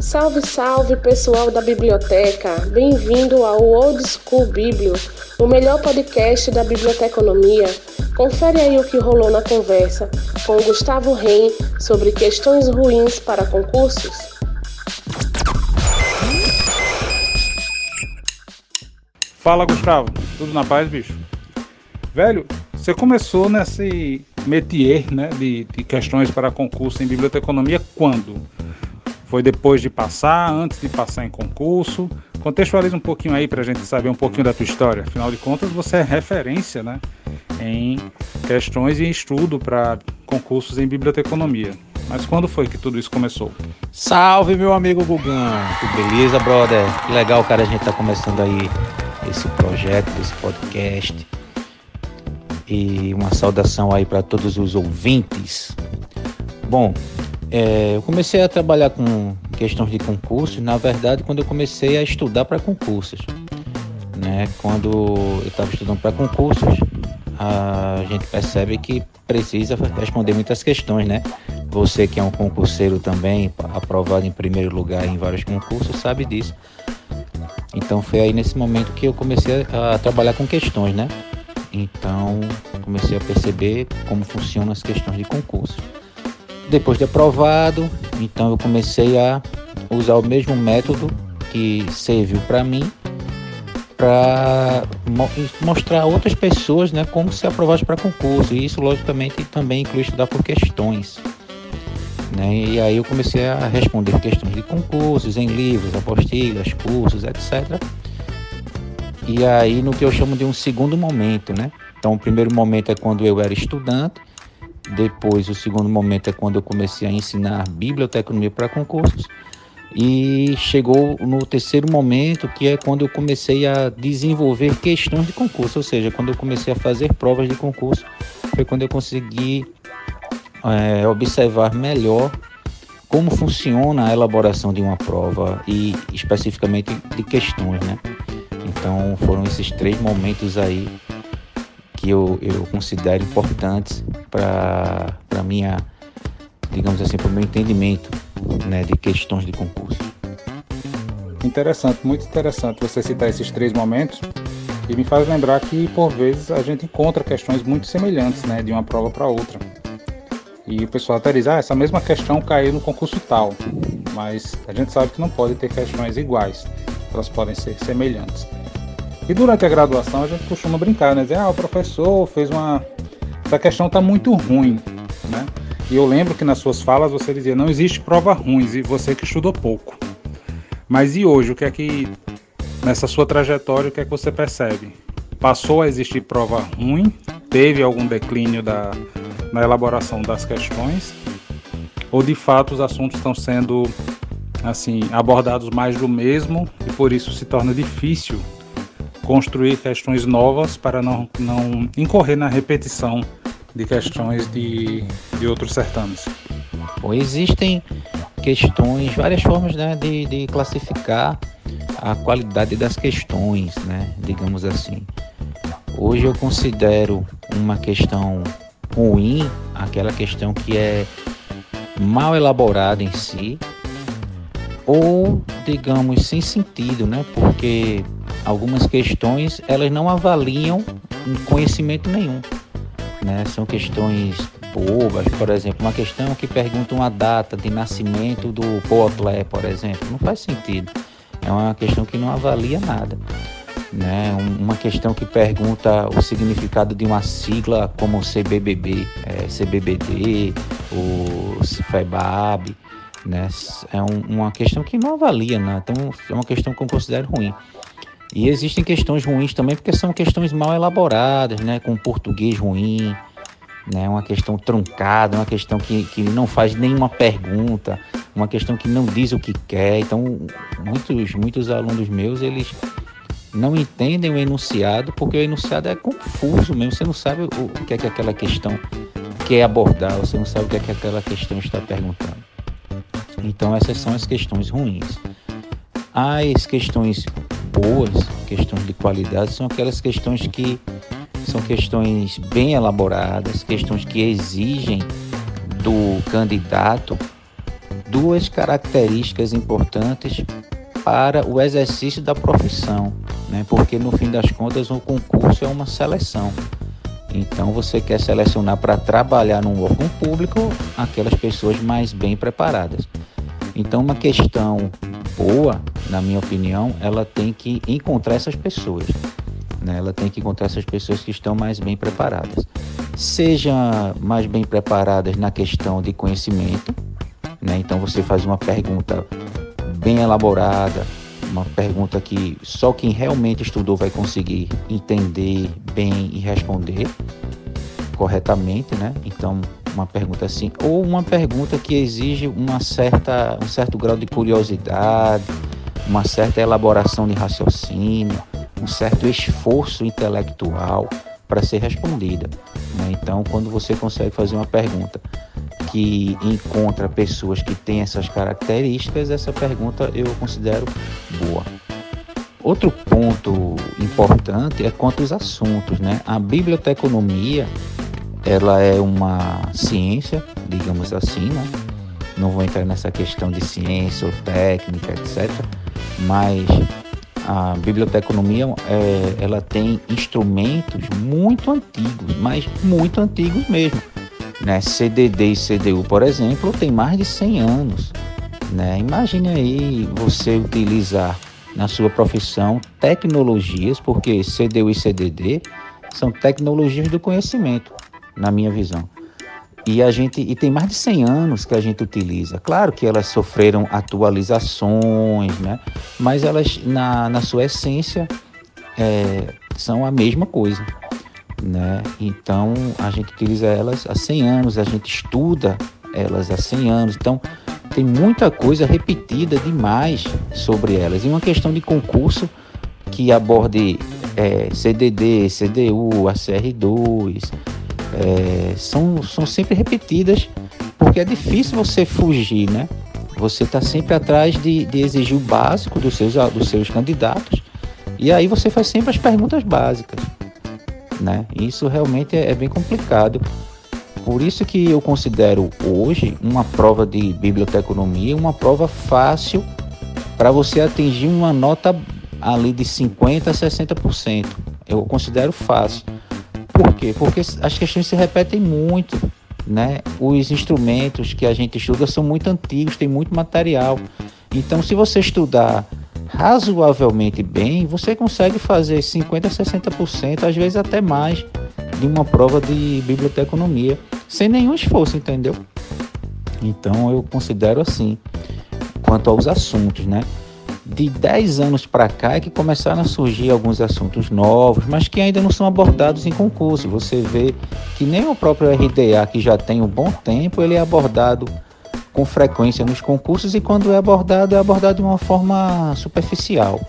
Salve, salve pessoal da biblioteca! Bem-vindo ao Old School Biblio, o melhor podcast da biblioteconomia. Confere aí o que rolou na conversa com Gustavo Reim sobre questões ruins para concursos. Fala, Gustavo. Tudo na paz, bicho? Velho, você começou nesse métier né, de, de questões para concurso em biblioteconomia quando? Foi depois de passar, antes de passar em concurso? Contextualiza um pouquinho aí para a gente saber um pouquinho da tua história. Afinal de contas, você é referência né, em questões e estudo para concursos em biblioteconomia. Mas quando foi que tudo isso começou? Salve, meu amigo Gugão! Tudo beleza, brother? Que legal, cara, a gente tá começando aí esse projeto, esse podcast. E uma saudação aí para todos os ouvintes. Bom, é, eu comecei a trabalhar com questões de concursos, na verdade, quando eu comecei a estudar para concursos. Né? Quando eu estava estudando para concursos, a gente percebe que precisa responder muitas questões, né? Você que é um concurseiro também, aprovado em primeiro lugar em vários concursos, sabe disso. Então foi aí nesse momento que eu comecei a trabalhar com questões, né? Então comecei a perceber como funcionam as questões de concurso. Depois de aprovado, então eu comecei a usar o mesmo método que serviu para mim para mostrar a outras pessoas né, como se aprovasse para concurso. E isso, logicamente, também inclui estudar por questões. Né? E aí eu comecei a responder questões de concursos, em livros, apostilas, cursos, etc. E aí no que eu chamo de um segundo momento, né? Então o primeiro momento é quando eu era estudante, depois, o segundo momento é quando eu comecei a ensinar biblioteconomia para concursos. E chegou no terceiro momento, que é quando eu comecei a desenvolver questões de concurso, ou seja, quando eu comecei a fazer provas de concurso, foi quando eu consegui é, observar melhor como funciona a elaboração de uma prova e especificamente de questões, né? Então foram esses três momentos aí que eu, eu considero importantes para a minha, digamos assim, para o meu entendimento né, de questões de concurso. Interessante, muito interessante você citar esses três momentos e me faz lembrar que por vezes a gente encontra questões muito semelhantes, né, de uma prova para outra. E o pessoal até diz, ah, essa mesma questão caiu no concurso tal, mas a gente sabe que não pode ter questões iguais, elas podem ser semelhantes. E durante a graduação a gente costuma brincar, né? Dizer, ah, o professor fez uma. Essa questão está muito ruim, né? E eu lembro que nas suas falas você dizia, não existe prova ruim, e você que estudou pouco. Mas e hoje, o que é que, nessa sua trajetória, o que é que você percebe? Passou a existir prova ruim? Teve algum declínio da, na elaboração das questões? Ou de fato os assuntos estão sendo assim abordados mais do mesmo e por isso se torna difícil construir questões novas para não, não incorrer na repetição de questões de, de outros certames. Bom, existem questões, várias formas né, de, de classificar a qualidade das questões, né, digamos assim. Hoje eu considero uma questão ruim aquela questão que é mal elaborada em si, ou digamos sem sentido, né? Porque algumas questões elas não avaliam conhecimento nenhum, né? São questões bobas, por exemplo, uma questão que pergunta uma data de nascimento do Potlé, por exemplo, não faz sentido. É uma questão que não avalia nada. Né? Uma questão que pergunta o significado de uma sigla como CBBB, é, CBBD, o FEBAB, né? É um, uma questão que não avalia, né? então é uma questão que eu considero ruim. E existem questões ruins também porque são questões mal elaboradas, né? com português ruim, né? uma questão truncada, uma questão que, que não faz nenhuma pergunta, uma questão que não diz o que quer. Então, muitos, muitos alunos meus, eles não entendem o enunciado porque o enunciado é confuso mesmo. Você não sabe o, que é que aquela questão quer abordar, você não sabe o que é que aquela questão está perguntando. Então essas são as questões ruins. As questões boas, questões de qualidade, são aquelas questões que são questões bem elaboradas, questões que exigem do candidato duas características importantes para o exercício da profissão, né? porque no fim das contas o concurso é uma seleção. Então você quer selecionar para trabalhar num órgão público aquelas pessoas mais bem preparadas. Então uma questão boa, na minha opinião, ela tem que encontrar essas pessoas. Né? Ela tem que encontrar essas pessoas que estão mais bem preparadas. Seja mais bem preparadas na questão de conhecimento, né? Então você faz uma pergunta bem elaborada, uma pergunta que só quem realmente estudou vai conseguir entender bem e responder corretamente, né? Então, uma pergunta assim, ou uma pergunta que exige uma certa, um certo grau de curiosidade, uma certa elaboração de raciocínio, um certo esforço intelectual para ser respondida. Né? Então, quando você consegue fazer uma pergunta que encontra pessoas que têm essas características, essa pergunta eu considero boa. Outro ponto importante é quanto aos assuntos, né? A biblioteconomia, ela é uma ciência, digamos assim, né? Não vou entrar nessa questão de ciência ou técnica, etc. Mas a biblioteconomia, é, ela tem instrumentos muito antigos, mas muito antigos mesmo né? CDD e CDU, por exemplo, tem mais de 100 anos. Né? Imagine aí você utilizar na sua profissão tecnologias, porque CDU e CDD são tecnologias do conhecimento, na minha visão. E a gente e tem mais de 100 anos que a gente utiliza. Claro que elas sofreram atualizações, né? Mas elas na, na sua essência é, são a mesma coisa né? Então a gente utiliza elas há 100 anos, a gente estuda elas há 100 anos. Então tem muita coisa repetida demais sobre elas. E uma questão de concurso que aborde é, CDD, CDU, ACR2, é, são, são sempre repetidas porque é difícil você fugir, né? Você está sempre atrás de, de exigir o básico dos seus, dos seus candidatos e aí você faz sempre as perguntas básicas né? Isso realmente é, é bem complicado. Por isso que eu considero hoje uma prova de biblioteconomia uma prova fácil para você atingir uma nota ali de 50 a 60%. Eu considero fácil. Por quê? Porque as questões se repetem muito, né? Os instrumentos que a gente estuda são muito antigos, tem muito material. Então, se você estudar razoavelmente bem, você consegue fazer 50% a 60%, às vezes até mais, de uma prova de biblioteconomia, sem nenhum esforço, entendeu? Então eu considero assim, quanto aos assuntos, né? De 10 anos para cá é que começaram a surgir alguns assuntos novos, mas que ainda não são abordados em concurso. Você vê que nem o próprio RDA, que já tem um bom tempo, ele é abordado com frequência nos concursos e quando é abordado, é abordado de uma forma superficial.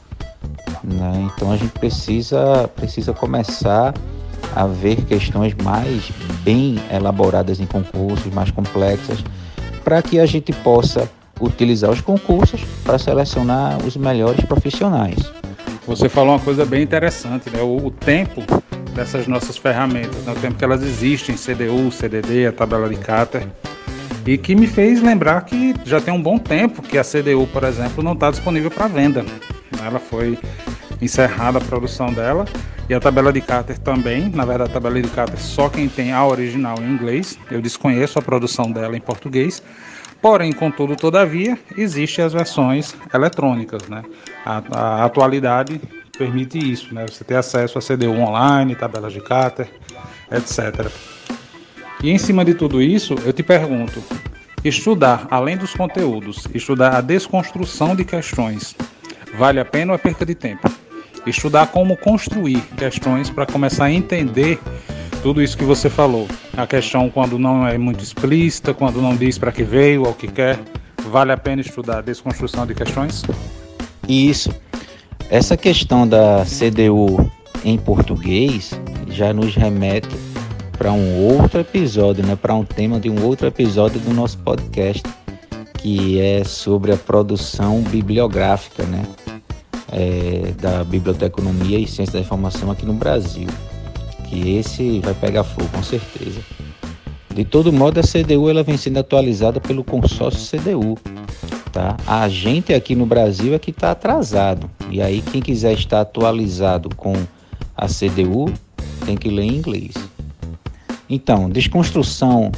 Né? Então a gente precisa, precisa começar a ver questões mais bem elaboradas em concursos, mais complexas, para que a gente possa utilizar os concursos para selecionar os melhores profissionais. Você falou uma coisa bem interessante, né? O, o tempo dessas nossas ferramentas, né? o tempo que elas existem, CDU, CDD, a tabela de Cater, e que me fez lembrar que já tem um bom tempo que a CDU, por exemplo, não está disponível para venda. Ela foi encerrada a produção dela e a tabela de Carter também. Na verdade, a tabela de Carter só quem tem a original em inglês. Eu desconheço a produção dela em português. Porém, contudo, todavia, existem as versões eletrônicas, né? A, a atualidade permite isso, né? Você ter acesso a CDU online, tabelas de Carter, etc. E em cima de tudo isso, eu te pergunto: estudar além dos conteúdos, estudar a desconstrução de questões, vale a pena ou é perca de tempo? Estudar como construir questões para começar a entender tudo isso que você falou. A questão quando não é muito explícita, quando não diz para que veio ou o que quer, vale a pena estudar a desconstrução de questões? Isso. Essa questão da CDU em português já nos remete para um outro episódio, né, para um tema de um outro episódio do nosso podcast, que é sobre a produção bibliográfica, né, é, da biblioteconomia e ciência da informação aqui no Brasil. Que esse vai pegar fogo com certeza. De todo modo, a CDU ela vem sendo atualizada pelo consórcio CDU. Tá? A gente aqui no Brasil é que está atrasado. E aí, quem quiser estar atualizado com a CDU tem que ler em inglês. Então, desconstrução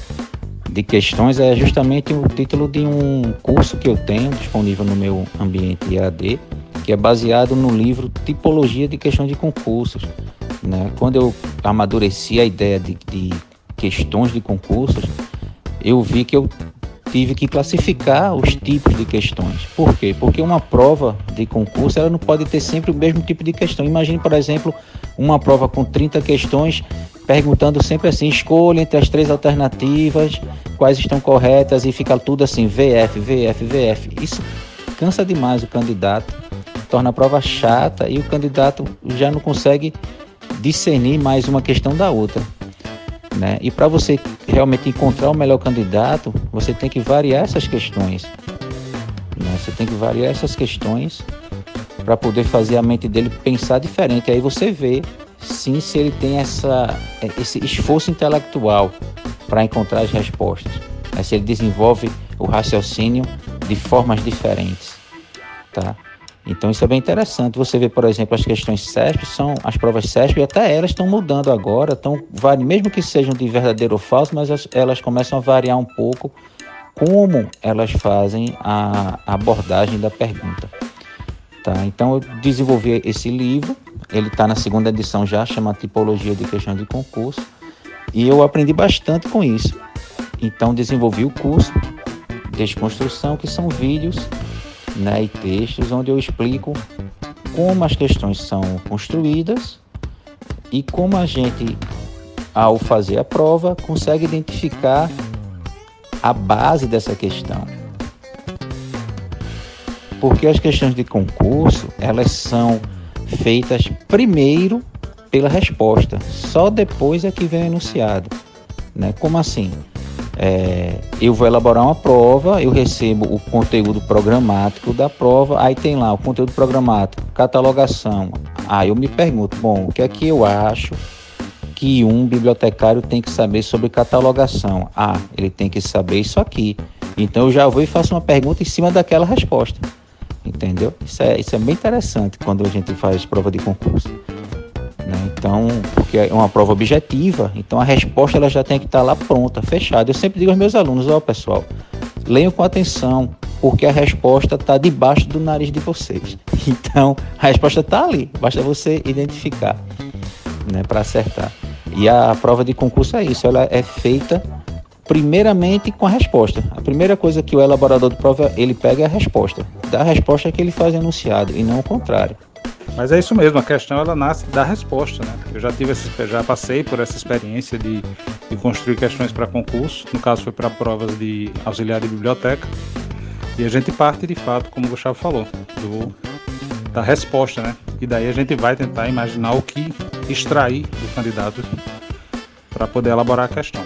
de questões é justamente o título de um curso que eu tenho disponível no meu ambiente EAD, que é baseado no livro Tipologia de Questões de Concursos. Né? Quando eu amadureci a ideia de, de questões de concursos, eu vi que eu tive que classificar os tipos de questões. Por quê? Porque uma prova de concurso ela não pode ter sempre o mesmo tipo de questão. Imagine, por exemplo, uma prova com 30 questões perguntando sempre assim: escolha entre as três alternativas, quais estão corretas, e fica tudo assim: VF, VF, VF. Isso cansa demais o candidato, torna a prova chata e o candidato já não consegue discernir mais uma questão da outra. Né? E para você realmente encontrar o melhor candidato, você tem que variar essas questões. Né? Você tem que variar essas questões para poder fazer a mente dele pensar diferente. Aí você vê sim se ele tem essa, esse esforço intelectual para encontrar as respostas, né? se ele desenvolve o raciocínio de formas diferentes, tá? Então isso é bem interessante. Você vê, por exemplo, as questões CESP, são as provas CESP, e até elas estão mudando agora, estão, mesmo que sejam de verdadeiro ou falso, mas elas começam a variar um pouco como elas fazem a abordagem da pergunta. Tá? Então eu desenvolvi esse livro, ele está na segunda edição já, chama Tipologia de Questão de Concurso, e eu aprendi bastante com isso. Então desenvolvi o curso Desconstrução, que são vídeos né, e textos onde eu explico como as questões são construídas e como a gente, ao fazer a prova, consegue identificar a base dessa questão. Porque as questões de concurso, elas são feitas primeiro pela resposta, só depois é que vem o enunciado. Né? Como assim? É, eu vou elaborar uma prova, eu recebo o conteúdo programático da prova, aí tem lá o conteúdo programático, catalogação. Aí eu me pergunto, bom, o que é que eu acho que um bibliotecário tem que saber sobre catalogação? Ah, ele tem que saber isso aqui. Então eu já vou e faço uma pergunta em cima daquela resposta entendeu? Isso é, isso é bem interessante quando a gente faz prova de concurso. Então, porque é uma prova objetiva, então a resposta ela já tem que estar lá pronta, fechada. Eu sempre digo aos meus alunos, ó oh, pessoal, leiam com atenção, porque a resposta está debaixo do nariz de vocês. Então, a resposta está ali, basta você identificar, né, para acertar. E a prova de concurso é isso, ela é feita primeiramente com a resposta. A primeira coisa que o elaborador de prova ele pega é a resposta. Da resposta que ele faz enunciado e não o contrário. Mas é isso mesmo, a questão ela nasce da resposta, né? Eu já tive esse, já passei por essa experiência de, de construir questões para concurso, no caso foi para provas de auxiliar de biblioteca, e a gente parte de fato, como o Gustavo falou, do, da resposta, né? E daí a gente vai tentar imaginar o que extrair do candidato para poder elaborar a questão.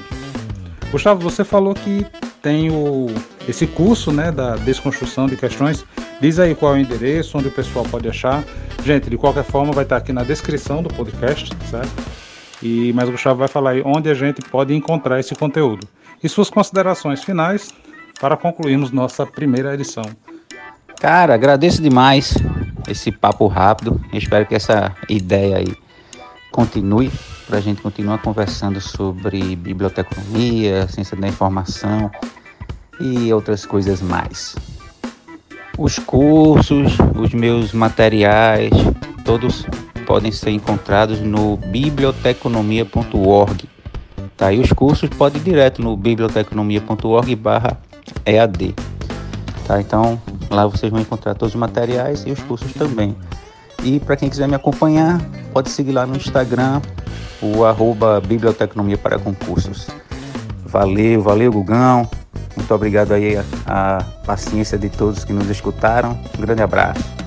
Gustavo, você falou que tem o, esse curso né, da desconstrução de questões. Diz aí qual é o endereço, onde o pessoal pode achar. Gente, de qualquer forma, vai estar aqui na descrição do podcast, certo? E, mas o Gustavo vai falar aí onde a gente pode encontrar esse conteúdo. E suas considerações finais para concluirmos nossa primeira edição. Cara, agradeço demais esse papo rápido. Espero que essa ideia aí continue para a gente continuar conversando sobre biblioteconomia, ciência da informação e outras coisas mais. Os cursos, os meus materiais, todos podem ser encontrados no biblioteconomia.org. Tá? E os cursos podem ir direto no biblioteconomia.org/ead. Tá? Então, lá vocês vão encontrar todos os materiais e os cursos também. E para quem quiser me acompanhar, pode seguir lá no Instagram, o arroba Biblioteconomia para Concursos. Valeu, valeu, Gugão. Muito obrigado aí a, a paciência de todos que nos escutaram. Um grande abraço.